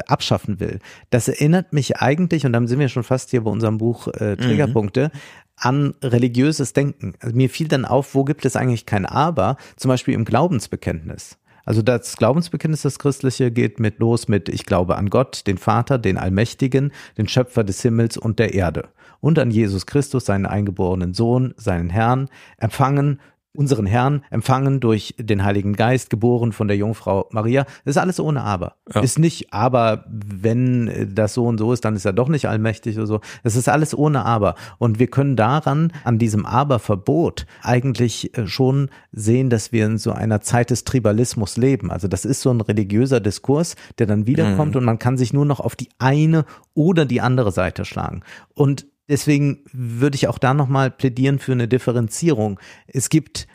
abschaffen will. Das erinnert mich eigentlich, und dann sind wir schon fast hier bei unserem Buch äh, Triggerpunkte, mhm. an religiöses Denken. Also mir fiel dann auf, wo gibt es eigentlich kein Aber, zum Beispiel im Glaubensbekenntnis. Also das Glaubensbekenntnis, das Christliche, geht mit los mit Ich glaube an Gott, den Vater, den Allmächtigen, den Schöpfer des Himmels und der Erde und an Jesus Christus, seinen eingeborenen Sohn, seinen Herrn, empfangen unseren Herrn, empfangen durch den Heiligen Geist, geboren von der Jungfrau Maria. Das ist alles ohne Aber. Ja. Ist nicht, aber wenn das so und so ist, dann ist er doch nicht allmächtig oder so. Das ist alles ohne Aber. Und wir können daran, an diesem Aber-Verbot, eigentlich äh, schon sehen, dass wir in so einer Zeit des Tribalismus leben. Also das ist so ein religiöser Diskurs, der dann wiederkommt mhm. und man kann sich nur noch auf die eine oder die andere Seite schlagen. Und Deswegen würde ich auch da nochmal plädieren für eine Differenzierung. Es gibt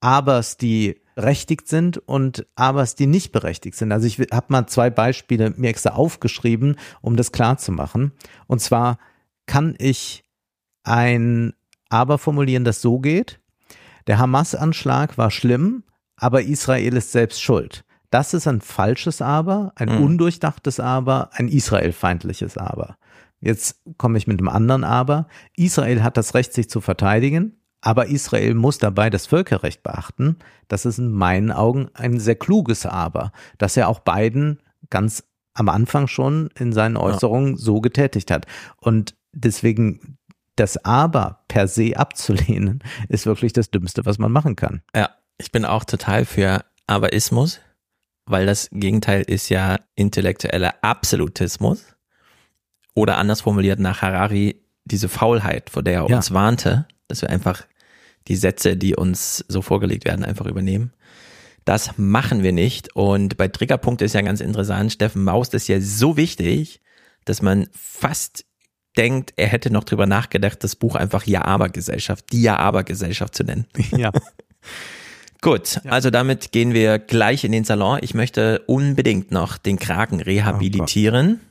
Abers, die berechtigt sind und Abers, die nicht berechtigt sind. Also ich habe mal zwei Beispiele mir extra aufgeschrieben, um das klar zu machen. Und zwar kann ich ein Aber formulieren, das so geht. Der Hamas-Anschlag war schlimm, aber Israel ist selbst schuld. Das ist ein falsches Aber, ein mhm. undurchdachtes Aber, ein israelfeindliches Aber. Jetzt komme ich mit einem anderen Aber. Israel hat das Recht, sich zu verteidigen, aber Israel muss dabei das Völkerrecht beachten. Das ist in meinen Augen ein sehr kluges Aber, das er auch beiden ganz am Anfang schon in seinen Äußerungen ja. so getätigt hat. Und deswegen das Aber per se abzulehnen, ist wirklich das Dümmste, was man machen kann. Ja, ich bin auch total für Aberismus, weil das Gegenteil ist ja intellektueller Absolutismus. Oder anders formuliert nach Harari, diese Faulheit, vor der er ja. uns warnte, dass wir einfach die Sätze, die uns so vorgelegt werden, einfach übernehmen. Das machen wir nicht. Und bei Triggerpunkt ist ja ganz interessant, Steffen Maust ist ja so wichtig, dass man fast denkt, er hätte noch drüber nachgedacht, das Buch einfach Ja-Aber-Gesellschaft, die Ja-Aber-Gesellschaft zu nennen. Ja. Gut, ja. also damit gehen wir gleich in den Salon. Ich möchte unbedingt noch den Kragen rehabilitieren. Oh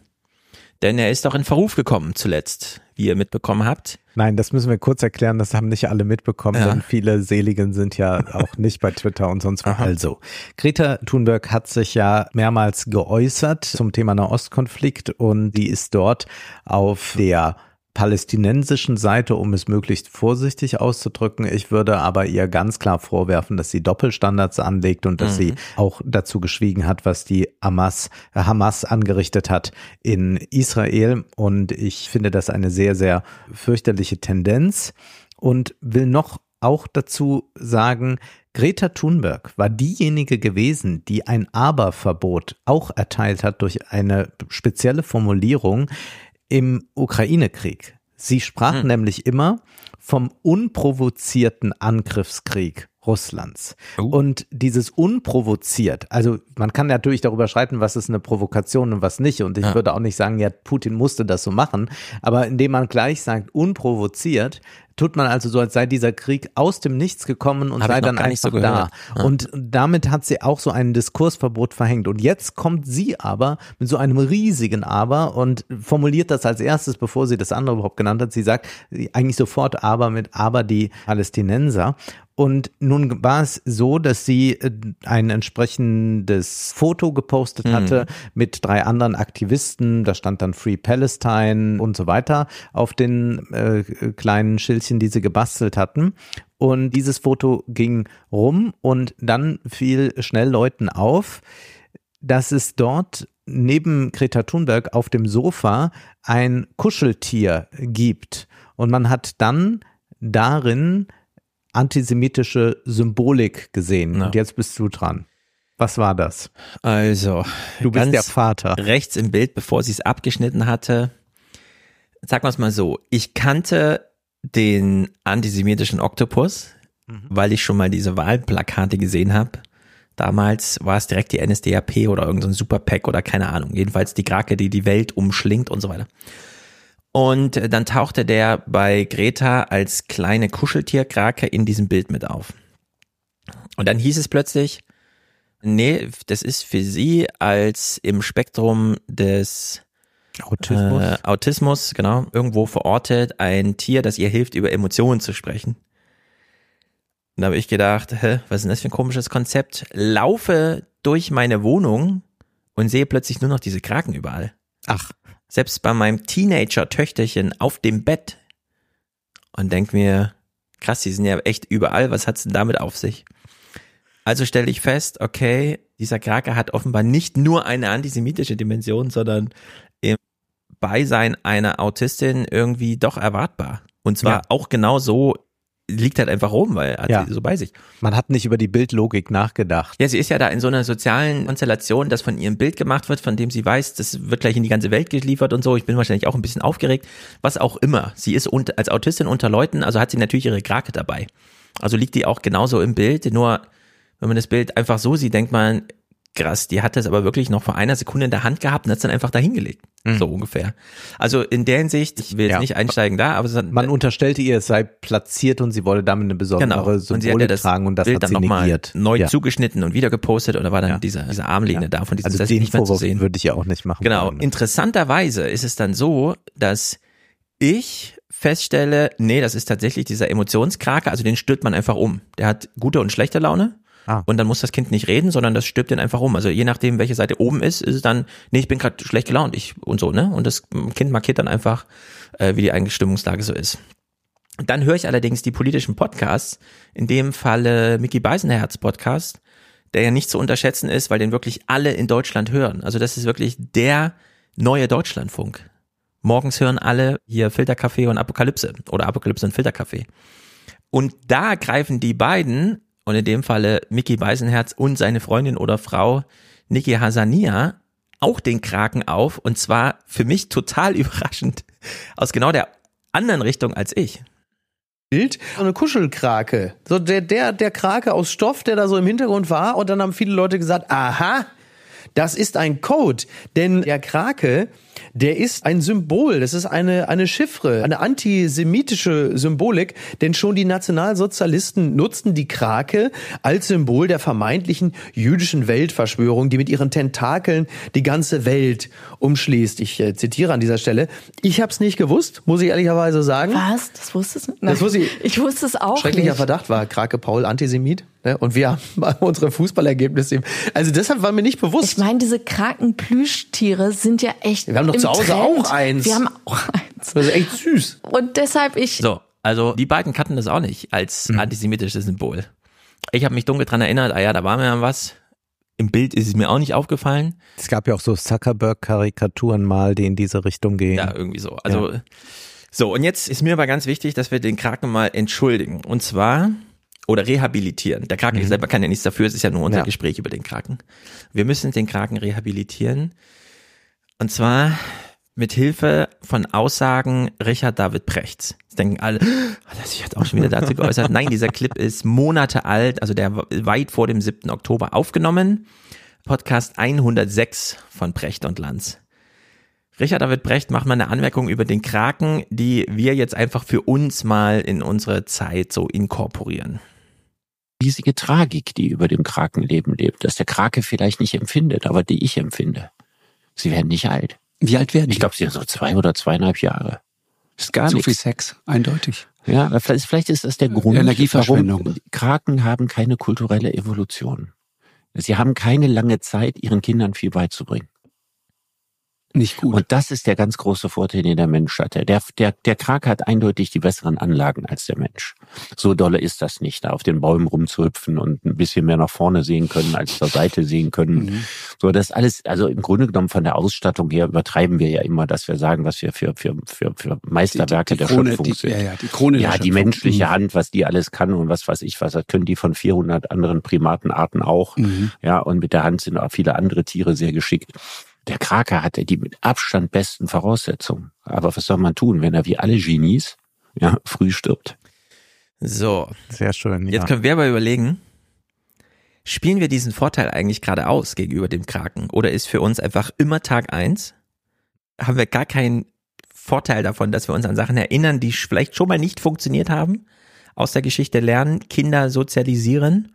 Denn er ist doch in Verruf gekommen zuletzt, wie ihr mitbekommen habt. Nein, das müssen wir kurz erklären, das haben nicht alle mitbekommen, ja. denn viele Seligen sind ja auch nicht bei Twitter und sonst wo. Also, Greta Thunberg hat sich ja mehrmals geäußert zum Thema Nahostkonflikt und die ist dort auf der palästinensischen Seite, um es möglichst vorsichtig auszudrücken. Ich würde aber ihr ganz klar vorwerfen, dass sie Doppelstandards anlegt und dass mhm. sie auch dazu geschwiegen hat, was die Hamas, Hamas angerichtet hat in Israel. Und ich finde das eine sehr, sehr fürchterliche Tendenz und will noch auch dazu sagen, Greta Thunberg war diejenige gewesen, die ein Aber-Verbot auch erteilt hat durch eine spezielle Formulierung, im Ukraine-Krieg. Sie sprach hm. nämlich immer vom unprovozierten Angriffskrieg Russlands. Oh. Und dieses unprovoziert, also man kann natürlich darüber streiten, was ist eine Provokation und was nicht. Und ich ja. würde auch nicht sagen, ja, Putin musste das so machen. Aber indem man gleich sagt, unprovoziert, tut man also so, als sei dieser Krieg aus dem Nichts gekommen und Hab sei dann einfach so da. Ja. Und damit hat sie auch so ein Diskursverbot verhängt. Und jetzt kommt sie aber mit so einem riesigen Aber und formuliert das als erstes, bevor sie das andere überhaupt genannt hat. Sie sagt eigentlich sofort Aber mit Aber die Palästinenser. Und nun war es so, dass sie äh, ein entsprechendes Foto gepostet mhm. hatte mit drei anderen Aktivisten. Da stand dann Free Palestine und so weiter auf den äh, kleinen Schildchen, die sie gebastelt hatten. Und dieses Foto ging rum und dann fiel schnell Leuten auf, dass es dort neben Greta Thunberg auf dem Sofa ein Kuscheltier gibt. Und man hat dann darin antisemitische Symbolik gesehen. Ja. Und jetzt bist du dran. Was war das? Also, du bist der Vater. Rechts im Bild, bevor sie es abgeschnitten hatte. Sag mal es mal so. Ich kannte den antisemitischen Oktopus, mhm. weil ich schon mal diese Wahlplakate gesehen habe. Damals war es direkt die NSDAP oder irgendein so Superpack oder keine Ahnung. Jedenfalls die Krake, die die Welt umschlingt und so weiter. Und dann tauchte der bei Greta als kleine Kuscheltierkrake in diesem Bild mit auf. Und dann hieß es plötzlich, nee, das ist für sie als im Spektrum des Autismus, äh, Autismus genau, irgendwo verortet, ein Tier, das ihr hilft, über Emotionen zu sprechen. Und da habe ich gedacht, hä, was ist denn das für ein komisches Konzept? Laufe durch meine Wohnung und sehe plötzlich nur noch diese Kraken überall. Ach selbst bei meinem Teenager-Töchterchen auf dem Bett und denk mir, krass, die sind ja echt überall, was hat's denn damit auf sich? Also stelle ich fest, okay, dieser Krake hat offenbar nicht nur eine antisemitische Dimension, sondern Beisein einer Autistin irgendwie doch erwartbar. Und zwar ja. auch genau so liegt halt einfach rum, weil hat ja. sie so bei sich. Man hat nicht über die Bildlogik nachgedacht. Ja, sie ist ja da in so einer sozialen Konstellation, dass von ihrem Bild gemacht wird, von dem sie weiß, das wird gleich in die ganze Welt geliefert und so. Ich bin wahrscheinlich auch ein bisschen aufgeregt. Was auch immer. Sie ist unter, als Autistin unter Leuten, also hat sie natürlich ihre Krake dabei. Also liegt die auch genauso im Bild, nur wenn man das Bild einfach so sieht, denkt man, krass, die hat das aber wirklich noch vor einer Sekunde in der Hand gehabt und hat es dann einfach dahingelegt. Mhm. So ungefähr. Also in der Hinsicht, ich will jetzt ja. nicht einsteigen da, aber hat, man unterstellte ihr, es sei platziert und sie wolle damit eine besondere genau. Symbolik und tragen und das Bild hat sie dann negiert. neu ja. zugeschnitten und wieder gepostet oder war dann ja. diese, diese Armlehne ja. da von diesem also den nicht mehr zu sehen. würde ich ja auch nicht machen. Genau. Wollen. Interessanterweise ist es dann so, dass ich feststelle, nee, das ist tatsächlich dieser Emotionskraker, also den stört man einfach um. Der hat gute und schlechte Laune Ah. Und dann muss das Kind nicht reden, sondern das stirbt dann einfach um. Also je nachdem, welche Seite oben ist, ist es dann, nee, ich bin gerade schlecht gelaunt, ich und so, ne? Und das Kind markiert dann einfach, äh, wie die Einstimmungslage so ist. Dann höre ich allerdings die politischen Podcasts, in dem Falle Mickey Beisenherz Podcast, der ja nicht zu unterschätzen ist, weil den wirklich alle in Deutschland hören. Also das ist wirklich der neue Deutschlandfunk. Morgens hören alle hier Filterkaffee und Apokalypse oder Apokalypse und Filterkaffee. Und da greifen die beiden und in dem Falle Mickey Beisenherz und seine Freundin oder Frau Niki Hasania auch den Kraken auf und zwar für mich total überraschend aus genau der anderen Richtung als ich. Bild, so eine Kuschelkrake. So der, der, der Krake aus Stoff, der da so im Hintergrund war und dann haben viele Leute gesagt, aha, Das ist ein Code, denn der Krake der ist ein Symbol, das ist eine, eine Chiffre, eine antisemitische Symbolik, denn schon die Nationalsozialisten nutzten die Krake als Symbol der vermeintlichen jüdischen Weltverschwörung, die mit ihren Tentakeln die ganze Welt umschließt. Ich äh, zitiere an dieser Stelle. Ich habe es nicht gewusst, muss ich ehrlicherweise sagen. Was? Das wusstest du? Das wusste ich. Ich wusste es auch Schrecklicher nicht. Verdacht war Krake Paul Antisemit. Ne? Und wir haben unsere Fußballergebnisse. Also deshalb war mir nicht bewusst. Ich meine, diese Krakenplüschtiere sind ja echt. Wir haben doch zu Hause Trend. auch eins. Wir haben auch eins. Das ist echt süß. Und deshalb ich. So, also die beiden kannten das auch nicht als mhm. antisemitisches Symbol. Ich habe mich dunkel dran erinnert, ah ja, da war mir ja was. Im Bild ist es mir auch nicht aufgefallen. Es gab ja auch so Zuckerberg-Karikaturen mal, die in diese Richtung gehen. Ja, irgendwie so. Also, ja. so, und jetzt ist mir aber ganz wichtig, dass wir den Kraken mal entschuldigen. Und zwar, oder rehabilitieren. Der Kraken mhm. selber kann ja nichts dafür, es ist ja nur unser ja. Gespräch über den Kraken. Wir müssen den Kraken rehabilitieren. Und zwar mit Hilfe von Aussagen Richard David Prechts. Jetzt denken alle, hat er sich jetzt auch schon wieder dazu geäußert? Nein, dieser Clip ist Monate alt, also der weit vor dem 7. Oktober aufgenommen. Podcast 106 von Brecht und Lanz. Richard David Brecht macht mal eine Anmerkung über den Kraken, die wir jetzt einfach für uns mal in unsere Zeit so inkorporieren. Riesige Tragik, die über dem Krakenleben lebt, dass der Krake vielleicht nicht empfindet, aber die ich empfinde. Sie werden nicht alt. Wie alt werden die? Ich glaube, sie sind so zwei oder zweieinhalb Jahre. Ist gar Zu viel Sex, eindeutig. Ja, vielleicht, vielleicht ist das der Grund, Energieverschwendung. warum Kraken haben keine kulturelle Evolution. Sie haben keine lange Zeit, ihren Kindern viel beizubringen. Nicht gut. Und das ist der ganz große Vorteil, den der Mensch hatte. Der, der, der Krake hat eindeutig die besseren Anlagen als der Mensch. So dolle ist das nicht, da auf den Bäumen rumzuhüpfen und ein bisschen mehr nach vorne sehen können, als zur Seite sehen können. Mhm. So, das alles, also im Grunde genommen von der Ausstattung her übertreiben wir ja immer, dass wir sagen, was wir für, für, für, für Meisterwerke die, die, die Krone, der Schöpfung sind. Ja, ja, die Krone Ja, die menschliche mhm. Hand, was die alles kann und was weiß ich was, das können die von 400 anderen Primatenarten auch. Mhm. Ja, und mit der Hand sind auch viele andere Tiere sehr geschickt. Der Krake hatte die mit Abstand besten Voraussetzungen. Aber was soll man tun, wenn er wie alle Genies ja, früh stirbt? So. Sehr schön. Ja. Jetzt können wir aber überlegen, spielen wir diesen Vorteil eigentlich gerade aus gegenüber dem Kraken? Oder ist für uns einfach immer Tag eins? Haben wir gar keinen Vorteil davon, dass wir uns an Sachen erinnern, die vielleicht schon mal nicht funktioniert haben? Aus der Geschichte lernen, Kinder sozialisieren?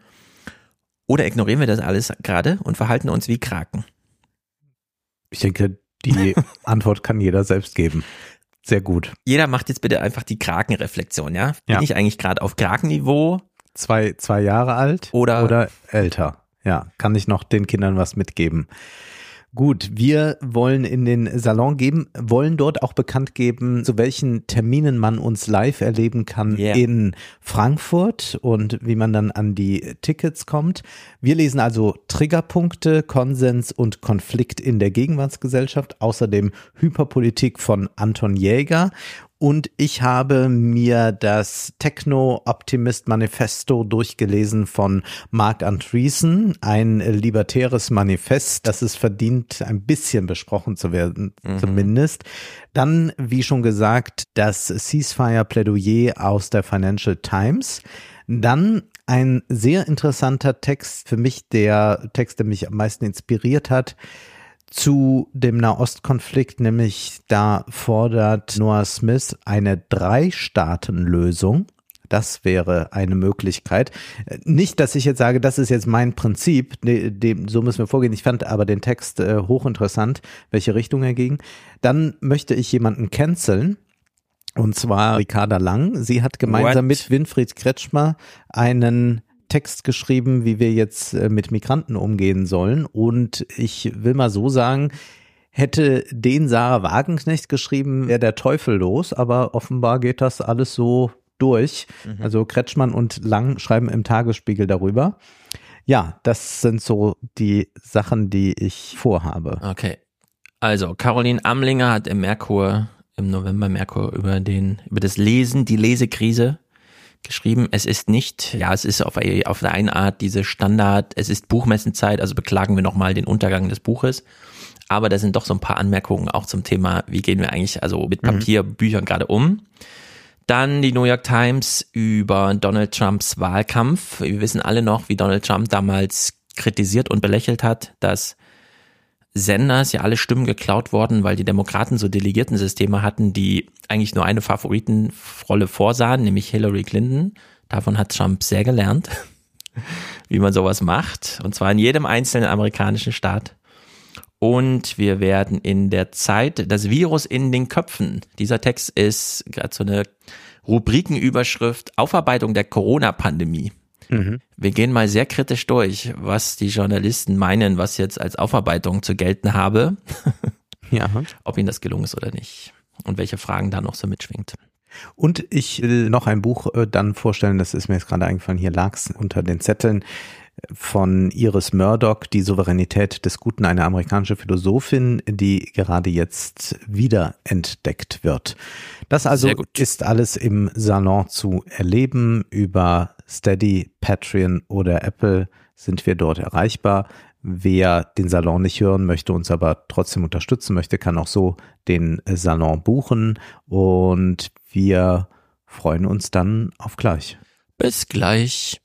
Oder ignorieren wir das alles gerade und verhalten uns wie Kraken? Ich denke, die Antwort kann jeder selbst geben. Sehr gut. Jeder macht jetzt bitte einfach die Krakenreflexion, ja? Bin ja. ich eigentlich gerade auf Krakenniveau? Zwei, zwei Jahre alt oder, oder älter. Ja, kann ich noch den Kindern was mitgeben. Gut, wir wollen in den Salon geben, wollen dort auch bekannt geben, zu welchen Terminen man uns live erleben kann yeah. in Frankfurt und wie man dann an die Tickets kommt. Wir lesen also Triggerpunkte, Konsens und Konflikt in der Gegenwartsgesellschaft, außerdem Hyperpolitik von Anton Jäger und ich habe mir das Techno-Optimist Manifesto durchgelesen von Mark Andreessen, ein libertäres Manifest, das es verdient, ein bisschen besprochen zu werden, mhm. zumindest. Dann, wie schon gesagt, das Ceasefire-Plädoyer aus der Financial Times. Dann ein sehr interessanter Text, für mich der Text, der mich am meisten inspiriert hat, zu dem Nahostkonflikt, nämlich da fordert Noah Smith eine Drei-Staaten-Lösung. Das wäre eine Möglichkeit. Nicht, dass ich jetzt sage, das ist jetzt mein Prinzip, dem, so müssen wir vorgehen. Ich fand aber den Text äh, hochinteressant, welche Richtung er ging. Dann möchte ich jemanden canceln. Und zwar Ricarda Lang. Sie hat gemeinsam What? mit Winfried Kretschmer einen Text geschrieben, wie wir jetzt äh, mit Migranten umgehen sollen. Und ich will mal so sagen, hätte den Sarah Wagenknecht geschrieben, wäre der Teufel los, aber offenbar geht das alles so durch. Mhm. Also Kretschmann und Lang schreiben im Tagesspiegel darüber. Ja, das sind so die Sachen, die ich vorhabe. Okay. Also, Caroline Amlinger hat im Merkur, im November Merkur über den, über das Lesen, die Lesekrise geschrieben, es ist nicht, ja, es ist auf, auf der einen Art diese Standard, es ist Buchmessenzeit, also beklagen wir nochmal den Untergang des Buches. Aber da sind doch so ein paar Anmerkungen auch zum Thema, wie gehen wir eigentlich also mit mhm. Papierbüchern mhm. gerade um. Dann die New York Times über Donald Trumps Wahlkampf. Wir wissen alle noch, wie Donald Trump damals kritisiert und belächelt hat, dass Senders ja alle Stimmen geklaut worden, weil die Demokraten so Delegiertensysteme hatten, die eigentlich nur eine Favoritenrolle vorsahen, nämlich Hillary Clinton. Davon hat Trump sehr gelernt, wie man sowas macht. Und zwar in jedem einzelnen amerikanischen Staat. Und wir werden in der Zeit das Virus in den Köpfen. Dieser Text ist gerade so eine Rubrikenüberschrift Aufarbeitung der Corona-Pandemie. Mhm. Wir gehen mal sehr kritisch durch, was die Journalisten meinen, was jetzt als Aufarbeitung zu gelten habe. ja. Ob ihnen das gelungen ist oder nicht. Und welche Fragen da noch so mitschwingt. Und ich will noch ein Buch äh, dann vorstellen, das ist mir jetzt gerade eingefallen, hier lag's unter den Zetteln von Iris Murdoch, die Souveränität des Guten, eine amerikanische Philosophin, die gerade jetzt wieder entdeckt wird. Das also ist alles im Salon zu erleben. Über Steady, Patreon oder Apple sind wir dort erreichbar. Wer den Salon nicht hören möchte, uns aber trotzdem unterstützen möchte, kann auch so den Salon buchen. Und wir freuen uns dann auf gleich. Bis gleich.